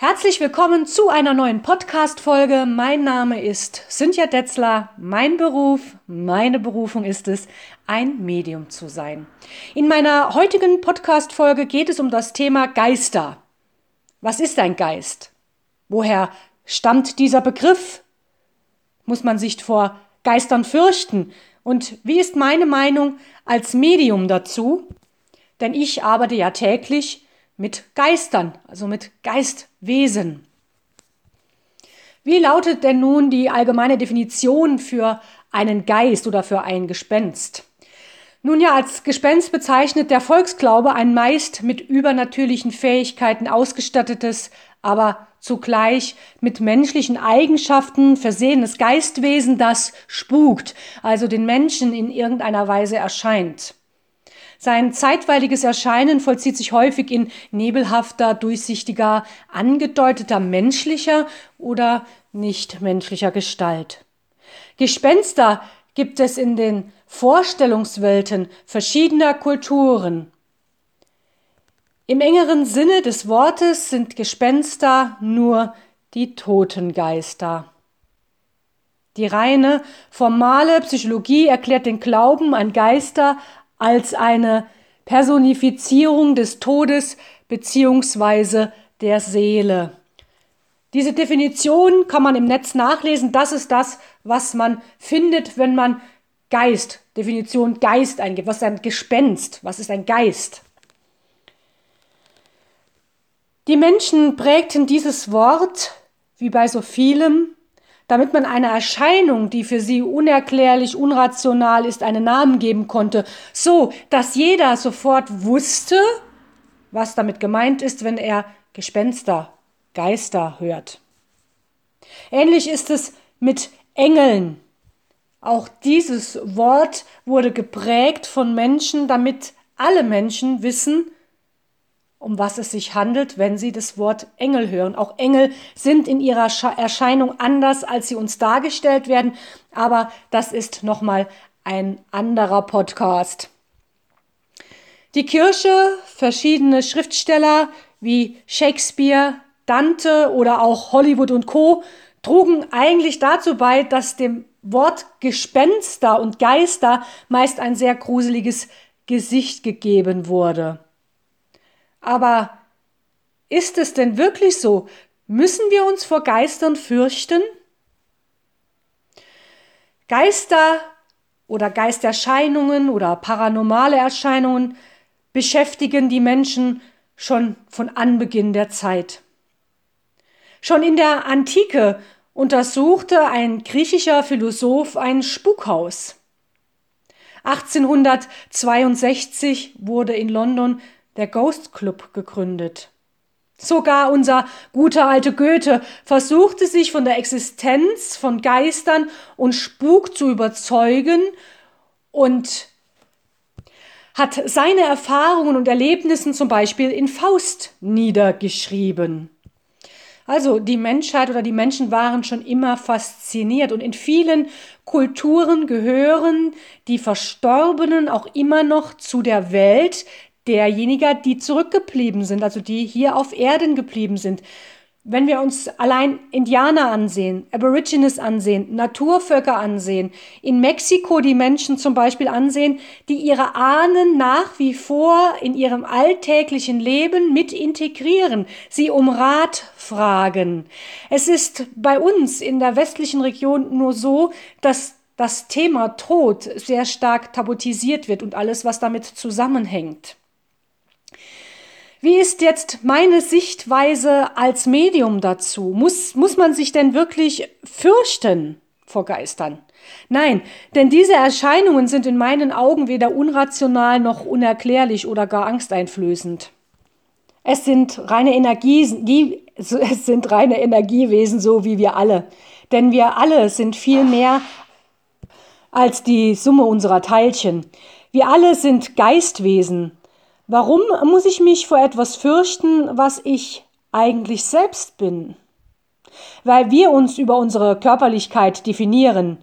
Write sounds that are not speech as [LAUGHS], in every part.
Herzlich willkommen zu einer neuen Podcast-Folge. Mein Name ist Cynthia Detzler. Mein Beruf, meine Berufung ist es, ein Medium zu sein. In meiner heutigen Podcast-Folge geht es um das Thema Geister. Was ist ein Geist? Woher stammt dieser Begriff? Muss man sich vor Geistern fürchten? Und wie ist meine Meinung als Medium dazu? Denn ich arbeite ja täglich mit Geistern, also mit Geistwesen. Wie lautet denn nun die allgemeine Definition für einen Geist oder für ein Gespenst? Nun ja, als Gespenst bezeichnet der Volksglaube ein meist mit übernatürlichen Fähigkeiten ausgestattetes, aber zugleich mit menschlichen Eigenschaften versehenes Geistwesen, das spukt, also den Menschen in irgendeiner Weise erscheint. Sein zeitweiliges Erscheinen vollzieht sich häufig in nebelhafter, durchsichtiger, angedeuteter menschlicher oder nicht menschlicher Gestalt. Gespenster gibt es in den Vorstellungswelten verschiedener Kulturen. Im engeren Sinne des Wortes sind Gespenster nur die Totengeister. Die reine, formale Psychologie erklärt den Glauben an Geister als eine Personifizierung des Todes beziehungsweise der Seele. Diese Definition kann man im Netz nachlesen. Das ist das, was man findet, wenn man Geist, Definition Geist eingibt. Was ist ein Gespenst? Was ist ein Geist? Die Menschen prägten dieses Wort, wie bei so vielem, damit man einer Erscheinung, die für sie unerklärlich, unrational ist, einen Namen geben konnte, so dass jeder sofort wusste, was damit gemeint ist, wenn er Gespenster, Geister hört. Ähnlich ist es mit Engeln. Auch dieses Wort wurde geprägt von Menschen, damit alle Menschen wissen, um was es sich handelt, wenn Sie das Wort Engel hören. Auch Engel sind in ihrer Erscheinung anders, als sie uns dargestellt werden, aber das ist nochmal ein anderer Podcast. Die Kirche, verschiedene Schriftsteller wie Shakespeare, Dante oder auch Hollywood und Co. trugen eigentlich dazu bei, dass dem Wort Gespenster und Geister meist ein sehr gruseliges Gesicht gegeben wurde. Aber ist es denn wirklich so? Müssen wir uns vor Geistern fürchten? Geister oder Geisterscheinungen oder paranormale Erscheinungen beschäftigen die Menschen schon von Anbeginn der Zeit. Schon in der Antike untersuchte ein griechischer Philosoph ein Spukhaus. 1862 wurde in London der Ghost Club gegründet. Sogar unser guter alte Goethe versuchte sich von der Existenz von Geistern und Spuk zu überzeugen und hat seine Erfahrungen und Erlebnissen zum Beispiel in Faust niedergeschrieben. Also die Menschheit oder die Menschen waren schon immer fasziniert und in vielen Kulturen gehören die Verstorbenen auch immer noch zu der Welt derjenigen, die zurückgeblieben sind, also die hier auf Erden geblieben sind. Wenn wir uns allein Indianer ansehen, Aborigines ansehen, Naturvölker ansehen, in Mexiko die Menschen zum Beispiel ansehen, die ihre Ahnen nach wie vor in ihrem alltäglichen Leben mit integrieren, sie um Rat fragen. Es ist bei uns in der westlichen Region nur so, dass das Thema Tod sehr stark tabutisiert wird und alles, was damit zusammenhängt. Wie ist jetzt meine Sichtweise als Medium dazu? Muss, muss man sich denn wirklich fürchten vor Geistern? Nein, denn diese Erscheinungen sind in meinen Augen weder unrational noch unerklärlich oder gar angsteinflößend. Es sind reine Energie, [LAUGHS] es sind reine Energiewesen, so wie wir alle. Denn wir alle sind viel mehr als die Summe unserer Teilchen. Wir alle sind Geistwesen, Warum muss ich mich vor etwas fürchten, was ich eigentlich selbst bin? Weil wir uns über unsere Körperlichkeit definieren.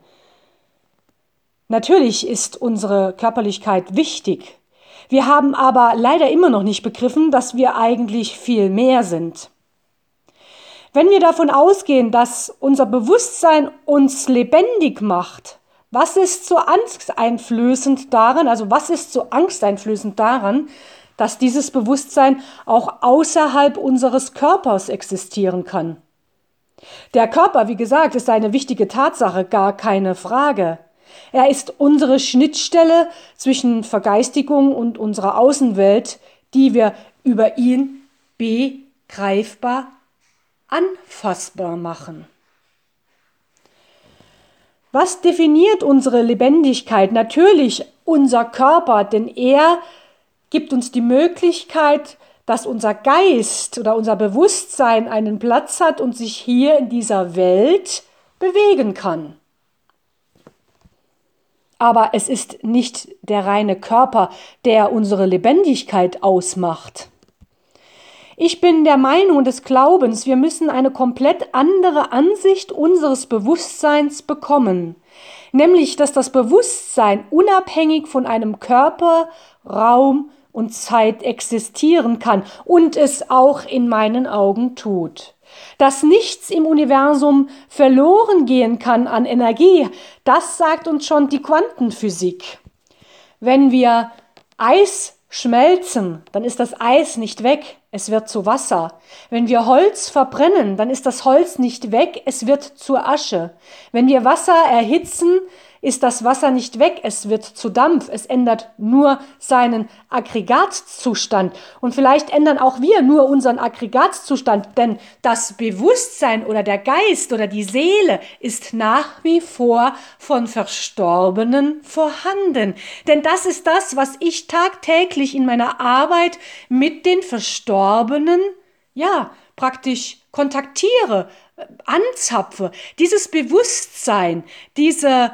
Natürlich ist unsere Körperlichkeit wichtig. Wir haben aber leider immer noch nicht begriffen, dass wir eigentlich viel mehr sind. Wenn wir davon ausgehen, dass unser Bewusstsein uns lebendig macht, was ist so angsteinflößend daran, also was ist so angsteinflößend daran, dass dieses Bewusstsein auch außerhalb unseres Körpers existieren kann? Der Körper, wie gesagt, ist eine wichtige Tatsache, gar keine Frage. Er ist unsere Schnittstelle zwischen Vergeistigung und unserer Außenwelt, die wir über ihn begreifbar, anfassbar machen. Was definiert unsere Lebendigkeit? Natürlich unser Körper, denn er gibt uns die Möglichkeit, dass unser Geist oder unser Bewusstsein einen Platz hat und sich hier in dieser Welt bewegen kann. Aber es ist nicht der reine Körper, der unsere Lebendigkeit ausmacht. Ich bin der Meinung des Glaubens, wir müssen eine komplett andere Ansicht unseres Bewusstseins bekommen, nämlich dass das Bewusstsein unabhängig von einem Körper, Raum und Zeit existieren kann und es auch in meinen Augen tut. Dass nichts im Universum verloren gehen kann an Energie, das sagt uns schon die Quantenphysik. Wenn wir Eis schmelzen, dann ist das Eis nicht weg, es wird zu Wasser. Wenn wir Holz verbrennen, dann ist das Holz nicht weg, es wird zur Asche. Wenn wir Wasser erhitzen, ist das Wasser nicht weg, es wird zu Dampf, es ändert nur seinen Aggregatzustand. Und vielleicht ändern auch wir nur unseren Aggregatzustand, denn das Bewusstsein oder der Geist oder die Seele ist nach wie vor von Verstorbenen vorhanden. Denn das ist das, was ich tagtäglich in meiner Arbeit mit den Verstorbenen, ja, praktisch kontaktiere, anzapfe. Dieses Bewusstsein, diese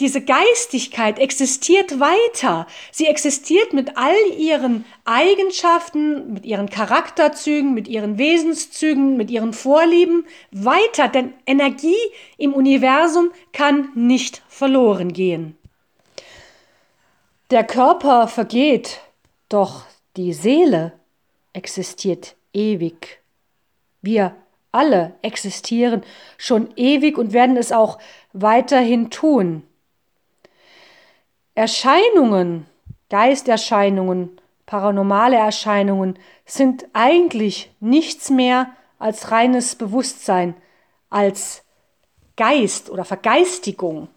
diese Geistigkeit existiert weiter. Sie existiert mit all ihren Eigenschaften, mit ihren Charakterzügen, mit ihren Wesenszügen, mit ihren Vorlieben weiter, denn Energie im Universum kann nicht verloren gehen. Der Körper vergeht, doch die Seele existiert ewig. Wir alle existieren schon ewig und werden es auch weiterhin tun. Erscheinungen, Geisterscheinungen, paranormale Erscheinungen sind eigentlich nichts mehr als reines Bewusstsein, als Geist oder Vergeistigung.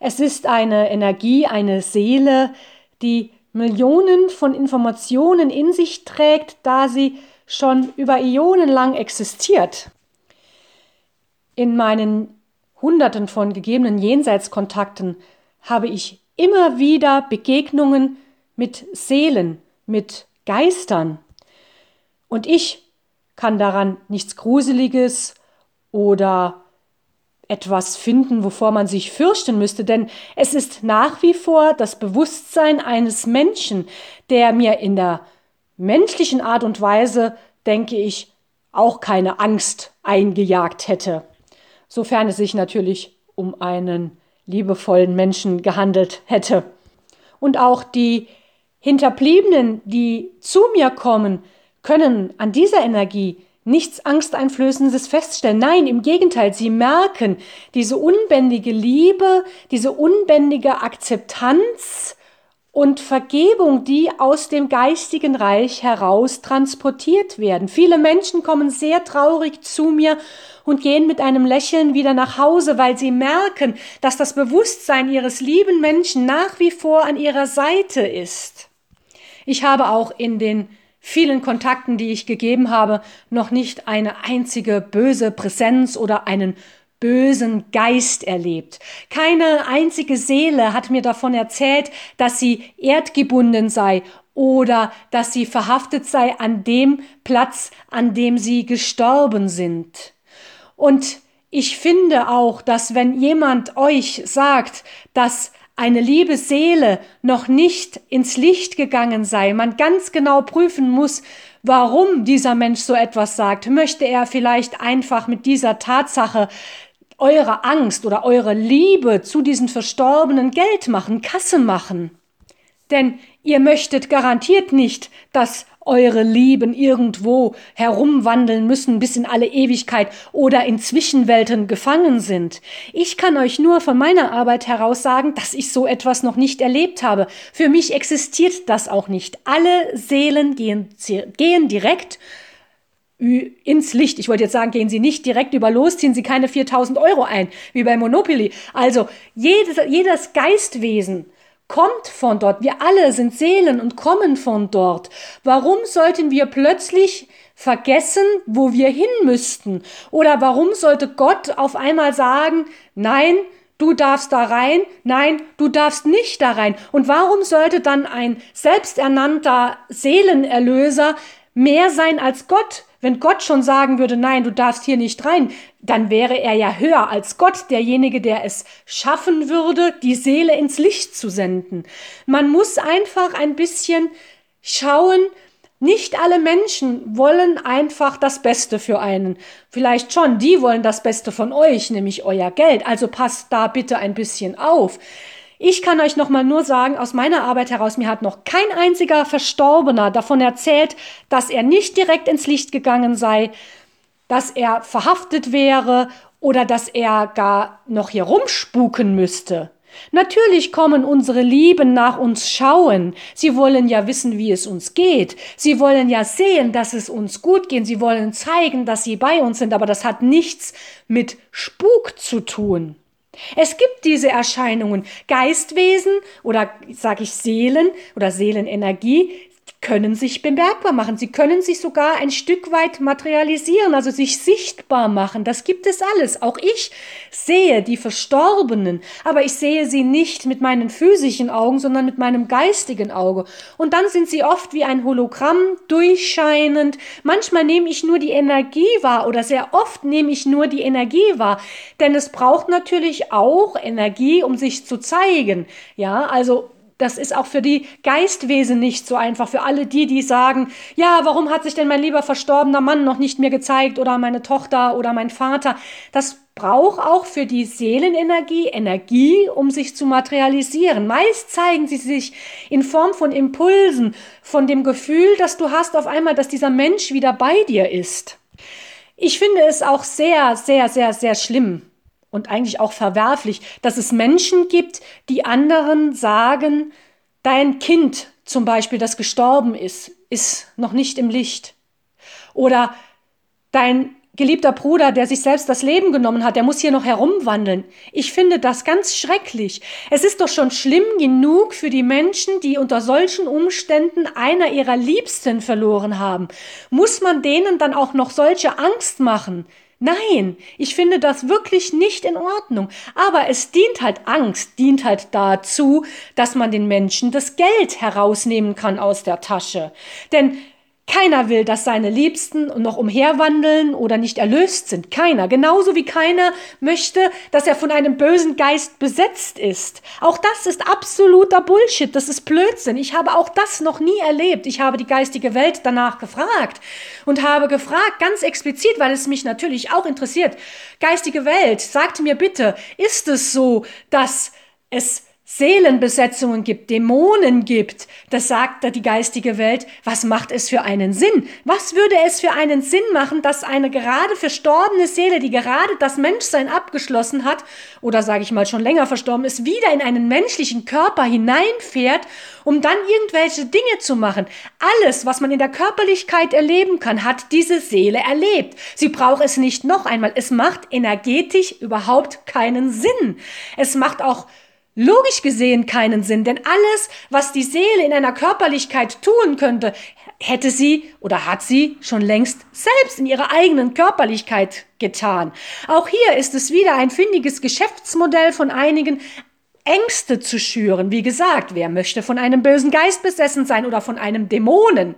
Es ist eine Energie, eine Seele, die Millionen von Informationen in sich trägt, da sie schon über Ionen lang existiert. In meinen Hunderten von gegebenen Jenseitskontakten habe ich immer wieder Begegnungen mit Seelen, mit Geistern. Und ich kann daran nichts Gruseliges oder etwas finden, wovor man sich fürchten müsste, denn es ist nach wie vor das Bewusstsein eines Menschen, der mir in der menschlichen Art und Weise, denke ich, auch keine Angst eingejagt hätte, sofern es sich natürlich um einen liebevollen Menschen gehandelt hätte. Und auch die Hinterbliebenen, die zu mir kommen, können an dieser Energie nichts Angsteinflößendes feststellen. Nein, im Gegenteil, sie merken diese unbändige Liebe, diese unbändige Akzeptanz und Vergebung, die aus dem geistigen Reich heraus transportiert werden. Viele Menschen kommen sehr traurig zu mir und gehen mit einem Lächeln wieder nach Hause, weil sie merken, dass das Bewusstsein ihres lieben Menschen nach wie vor an ihrer Seite ist. Ich habe auch in den vielen Kontakten, die ich gegeben habe, noch nicht eine einzige böse Präsenz oder einen bösen Geist erlebt. Keine einzige Seele hat mir davon erzählt, dass sie erdgebunden sei oder dass sie verhaftet sei an dem Platz, an dem sie gestorben sind. Und ich finde auch, dass wenn jemand euch sagt, dass eine liebe Seele noch nicht ins Licht gegangen sei, man ganz genau prüfen muss, warum dieser Mensch so etwas sagt. Möchte er vielleicht einfach mit dieser Tatsache eure Angst oder eure Liebe zu diesen Verstorbenen Geld machen, Kasse machen? Denn ihr möchtet garantiert nicht, dass eure Lieben irgendwo herumwandeln müssen bis in alle Ewigkeit oder in Zwischenwelten gefangen sind. Ich kann euch nur von meiner Arbeit heraus sagen, dass ich so etwas noch nicht erlebt habe. Für mich existiert das auch nicht. Alle Seelen gehen, gehen direkt ins Licht. Ich wollte jetzt sagen, gehen Sie nicht direkt über los, ziehen Sie keine 4000 Euro ein, wie bei Monopoly. Also jedes, jedes Geistwesen kommt von dort. Wir alle sind Seelen und kommen von dort. Warum sollten wir plötzlich vergessen, wo wir hin müssten? Oder warum sollte Gott auf einmal sagen, nein, du darfst da rein, nein, du darfst nicht da rein? Und warum sollte dann ein selbsternannter Seelenerlöser mehr sein als Gott? Wenn Gott schon sagen würde, nein, du darfst hier nicht rein, dann wäre er ja höher als Gott, derjenige, der es schaffen würde, die Seele ins Licht zu senden. Man muss einfach ein bisschen schauen, nicht alle Menschen wollen einfach das Beste für einen. Vielleicht schon, die wollen das Beste von euch, nämlich euer Geld. Also passt da bitte ein bisschen auf. Ich kann euch nochmal nur sagen, aus meiner Arbeit heraus, mir hat noch kein einziger Verstorbener davon erzählt, dass er nicht direkt ins Licht gegangen sei, dass er verhaftet wäre oder dass er gar noch hier rumspuken müsste. Natürlich kommen unsere Lieben nach uns schauen. Sie wollen ja wissen, wie es uns geht. Sie wollen ja sehen, dass es uns gut geht. Sie wollen zeigen, dass sie bei uns sind. Aber das hat nichts mit Spuk zu tun. Es gibt diese Erscheinungen. Geistwesen oder sage ich Seelen oder Seelenenergie können sich bemerkbar machen. Sie können sich sogar ein Stück weit materialisieren, also sich sichtbar machen. Das gibt es alles. Auch ich sehe die Verstorbenen, aber ich sehe sie nicht mit meinen physischen Augen, sondern mit meinem geistigen Auge. Und dann sind sie oft wie ein Hologramm, durchscheinend. Manchmal nehme ich nur die Energie wahr oder sehr oft nehme ich nur die Energie wahr. Denn es braucht natürlich auch Energie, um sich zu zeigen. Ja, also das ist auch für die Geistwesen nicht so einfach. Für alle die, die sagen, ja, warum hat sich denn mein lieber verstorbener Mann noch nicht mehr gezeigt oder meine Tochter oder mein Vater? Das braucht auch für die Seelenenergie Energie, um sich zu materialisieren. Meist zeigen sie sich in Form von Impulsen, von dem Gefühl, dass du hast auf einmal, dass dieser Mensch wieder bei dir ist. Ich finde es auch sehr, sehr, sehr, sehr schlimm, und eigentlich auch verwerflich, dass es Menschen gibt, die anderen sagen, dein Kind zum Beispiel, das gestorben ist, ist noch nicht im Licht. Oder dein geliebter Bruder, der sich selbst das Leben genommen hat, der muss hier noch herumwandeln. Ich finde das ganz schrecklich. Es ist doch schon schlimm genug für die Menschen, die unter solchen Umständen einer ihrer Liebsten verloren haben. Muss man denen dann auch noch solche Angst machen? Nein, ich finde das wirklich nicht in Ordnung. Aber es dient halt, Angst dient halt dazu, dass man den Menschen das Geld herausnehmen kann aus der Tasche. Denn keiner will, dass seine Liebsten noch umherwandeln oder nicht erlöst sind. Keiner. Genauso wie keiner möchte, dass er von einem bösen Geist besetzt ist. Auch das ist absoluter Bullshit. Das ist Blödsinn. Ich habe auch das noch nie erlebt. Ich habe die geistige Welt danach gefragt und habe gefragt, ganz explizit, weil es mich natürlich auch interessiert. Geistige Welt, sagt mir bitte, ist es so, dass es Seelenbesetzungen gibt, Dämonen gibt, das sagt da die geistige Welt, was macht es für einen Sinn? Was würde es für einen Sinn machen, dass eine gerade verstorbene Seele, die gerade das Menschsein abgeschlossen hat, oder sage ich mal schon länger verstorben ist, wieder in einen menschlichen Körper hineinfährt, um dann irgendwelche Dinge zu machen? Alles, was man in der Körperlichkeit erleben kann, hat diese Seele erlebt. Sie braucht es nicht noch einmal. Es macht energetisch überhaupt keinen Sinn. Es macht auch logisch gesehen keinen Sinn, denn alles, was die Seele in einer Körperlichkeit tun könnte, hätte sie oder hat sie schon längst selbst in ihrer eigenen Körperlichkeit getan. Auch hier ist es wieder ein findiges Geschäftsmodell von einigen, Ängste zu schüren. Wie gesagt, wer möchte von einem bösen Geist besessen sein oder von einem Dämonen?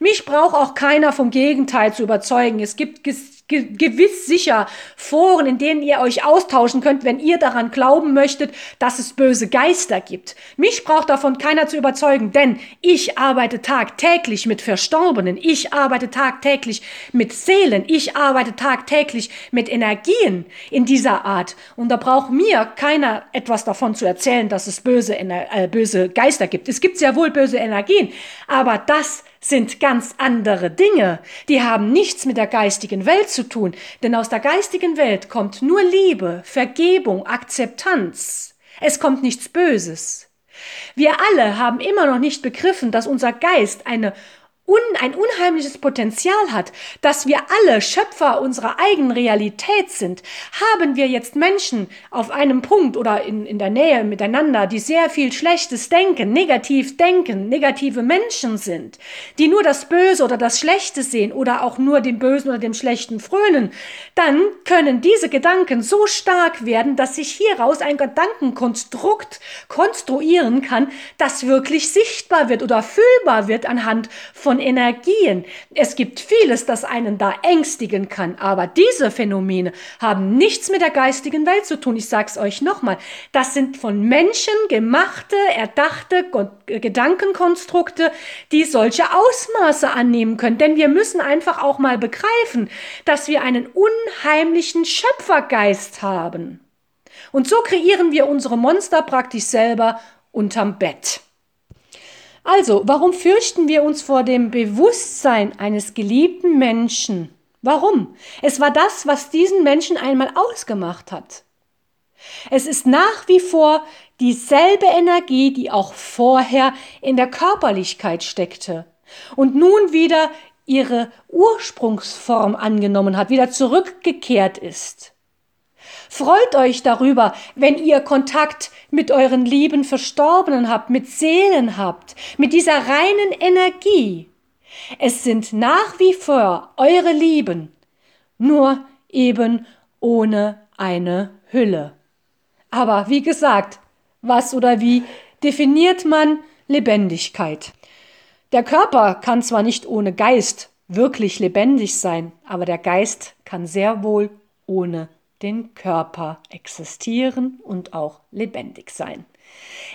Mich braucht auch keiner vom Gegenteil zu überzeugen. Es gibt gewiss sicher Foren, in denen ihr euch austauschen könnt, wenn ihr daran glauben möchtet, dass es böse Geister gibt. Mich braucht davon keiner zu überzeugen, denn ich arbeite tagtäglich mit Verstorbenen, ich arbeite tagtäglich mit Seelen, ich arbeite tagtäglich mit Energien in dieser Art. Und da braucht mir keiner etwas davon zu erzählen, dass es böse, äh, böse Geister gibt. Es gibt sehr wohl böse Energien, aber das sind ganz andere Dinge. Die haben nichts mit der geistigen Welt zu tun, denn aus der geistigen Welt kommt nur Liebe, Vergebung, Akzeptanz. Es kommt nichts Böses. Wir alle haben immer noch nicht begriffen, dass unser Geist eine un, ein unheimliches Potenzial hat, dass wir alle Schöpfer unserer eigenen Realität sind, haben wir jetzt Menschen auf einem Punkt oder in, in der Nähe miteinander, die sehr viel Schlechtes denken, negativ denken, negative Menschen sind, die nur das Böse oder das Schlechte sehen oder auch nur dem Bösen oder dem Schlechten frönen, dann können diese Gedanken so stark werden, dass sich hieraus ein Gedankenkonstrukt konstruieren kann, das wirklich sichtbar wird oder fühlbar wird anhand von von Energien. Es gibt vieles, das einen da ängstigen kann, aber diese Phänomene haben nichts mit der geistigen Welt zu tun. Ich sage es euch nochmal. Das sind von Menschen gemachte, erdachte Gedankenkonstrukte, die solche Ausmaße annehmen können. Denn wir müssen einfach auch mal begreifen, dass wir einen unheimlichen Schöpfergeist haben. Und so kreieren wir unsere Monster praktisch selber unterm Bett. Also, warum fürchten wir uns vor dem Bewusstsein eines geliebten Menschen? Warum? Es war das, was diesen Menschen einmal ausgemacht hat. Es ist nach wie vor dieselbe Energie, die auch vorher in der Körperlichkeit steckte und nun wieder ihre Ursprungsform angenommen hat, wieder zurückgekehrt ist. Freut euch darüber, wenn ihr Kontakt mit euren lieben Verstorbenen habt, mit Seelen habt, mit dieser reinen Energie. Es sind nach wie vor eure Lieben, nur eben ohne eine Hülle. Aber wie gesagt, was oder wie definiert man Lebendigkeit? Der Körper kann zwar nicht ohne Geist wirklich lebendig sein, aber der Geist kann sehr wohl ohne den Körper existieren und auch lebendig sein.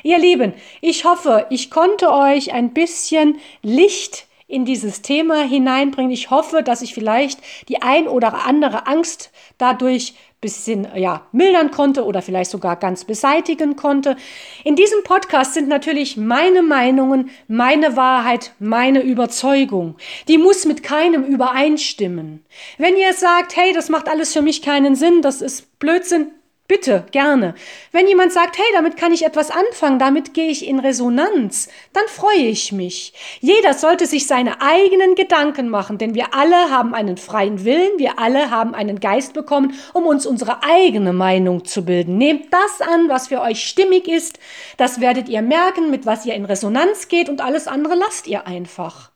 Ihr Lieben, ich hoffe, ich konnte euch ein bisschen Licht in dieses Thema hineinbringen. Ich hoffe, dass ich vielleicht die ein oder andere Angst dadurch bisschen ja, mildern konnte oder vielleicht sogar ganz beseitigen konnte. In diesem Podcast sind natürlich meine Meinungen, meine Wahrheit, meine Überzeugung. Die muss mit keinem übereinstimmen. Wenn ihr sagt, hey, das macht alles für mich keinen Sinn, das ist Blödsinn, Bitte, gerne. Wenn jemand sagt, hey, damit kann ich etwas anfangen, damit gehe ich in Resonanz, dann freue ich mich. Jeder sollte sich seine eigenen Gedanken machen, denn wir alle haben einen freien Willen, wir alle haben einen Geist bekommen, um uns unsere eigene Meinung zu bilden. Nehmt das an, was für euch stimmig ist, das werdet ihr merken, mit was ihr in Resonanz geht und alles andere lasst ihr einfach.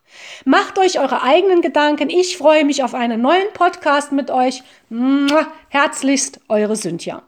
Macht euch eure eigenen Gedanken. Ich freue mich auf einen neuen Podcast mit euch. Herzlichst, eure Cynthia.